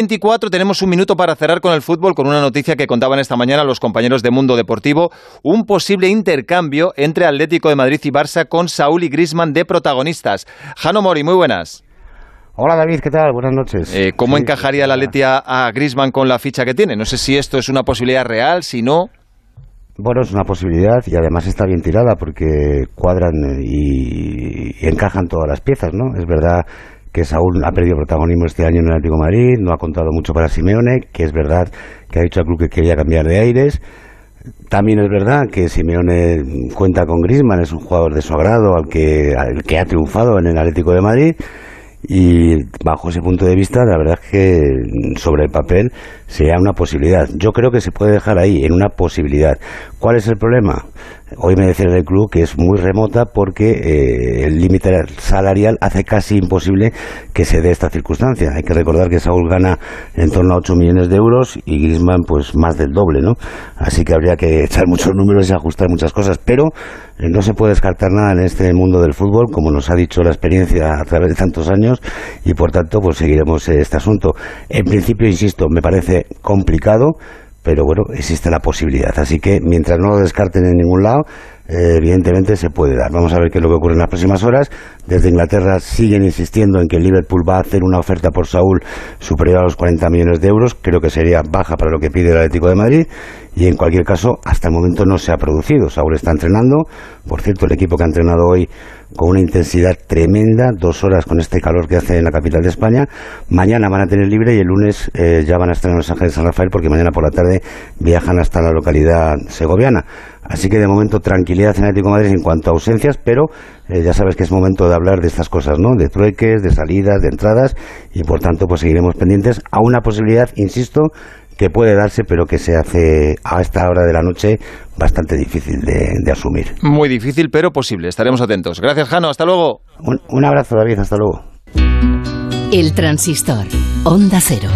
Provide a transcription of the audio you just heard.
24 tenemos un minuto para cerrar con el fútbol con una noticia que contaban esta mañana los compañeros de Mundo Deportivo, un posible intercambio entre Atlético de Madrid y Barça con Saúl y Grisman de protagonistas. Jano Mori, muy buenas. Hola David, ¿qué tal? Buenas noches. Eh, ¿Cómo encajaría la Atleti a Grisman con la ficha que tiene? No sé si esto es una posibilidad real, si no. Bueno, es una posibilidad y además está bien tirada porque cuadran y, y encajan todas las piezas, ¿no? Es verdad que Saúl ha perdido protagonismo este año en el Atlético de Madrid, no ha contado mucho para Simeone, que es verdad que ha dicho al club que quería cambiar de aires. También es verdad que Simeone cuenta con Griezmann, es un jugador de su agrado, al que, al que ha triunfado en el Atlético de Madrid. Y bajo ese punto de vista, la verdad es que sobre el papel sería una posibilidad. Yo creo que se puede dejar ahí, en una posibilidad. ¿Cuál es el problema? Hoy me decía el club que es muy remota porque eh, el límite salarial hace casi imposible que se dé esta circunstancia. Hay que recordar que Saúl gana en torno a 8 millones de euros y Griezmann pues más del doble, ¿no? Así que habría que echar muchos números y ajustar muchas cosas, pero eh, no se puede descartar nada en este mundo del fútbol, como nos ha dicho la experiencia a través de tantos años y por tanto pues seguiremos este asunto. En principio, insisto, me parece complicado pero bueno, existe la posibilidad. Así que mientras no lo descarten en ningún lado, eh, evidentemente se puede dar. Vamos a ver qué es lo que ocurre en las próximas horas. Desde Inglaterra siguen insistiendo en que Liverpool va a hacer una oferta por Saúl superior a los 40 millones de euros. Creo que sería baja para lo que pide el Atlético de Madrid. Y en cualquier caso, hasta el momento no se ha producido. Saúl está entrenando. Por cierto, el equipo que ha entrenado hoy con una intensidad tremenda, dos horas con este calor que hace en la capital de España. Mañana van a tener libre y el lunes eh, ya van a estar en Los Ángeles de San Rafael porque mañana por la tarde viajan hasta la localidad segoviana. Así que de momento tranquilidad en Atlético de Madrid en cuanto a ausencias, pero eh, ya sabes que es momento de hablar de estas cosas, ¿no? De trueques, de salidas, de entradas y por tanto pues seguiremos pendientes a una posibilidad, insisto, que puede darse, pero que se hace a esta hora de la noche bastante difícil de, asumir. Muy difícil, pero posible. Estaremos atentos. Gracias, Jano. Hasta luego. Un, un abrazo, David. Hasta luego. El transistor. Onda cero.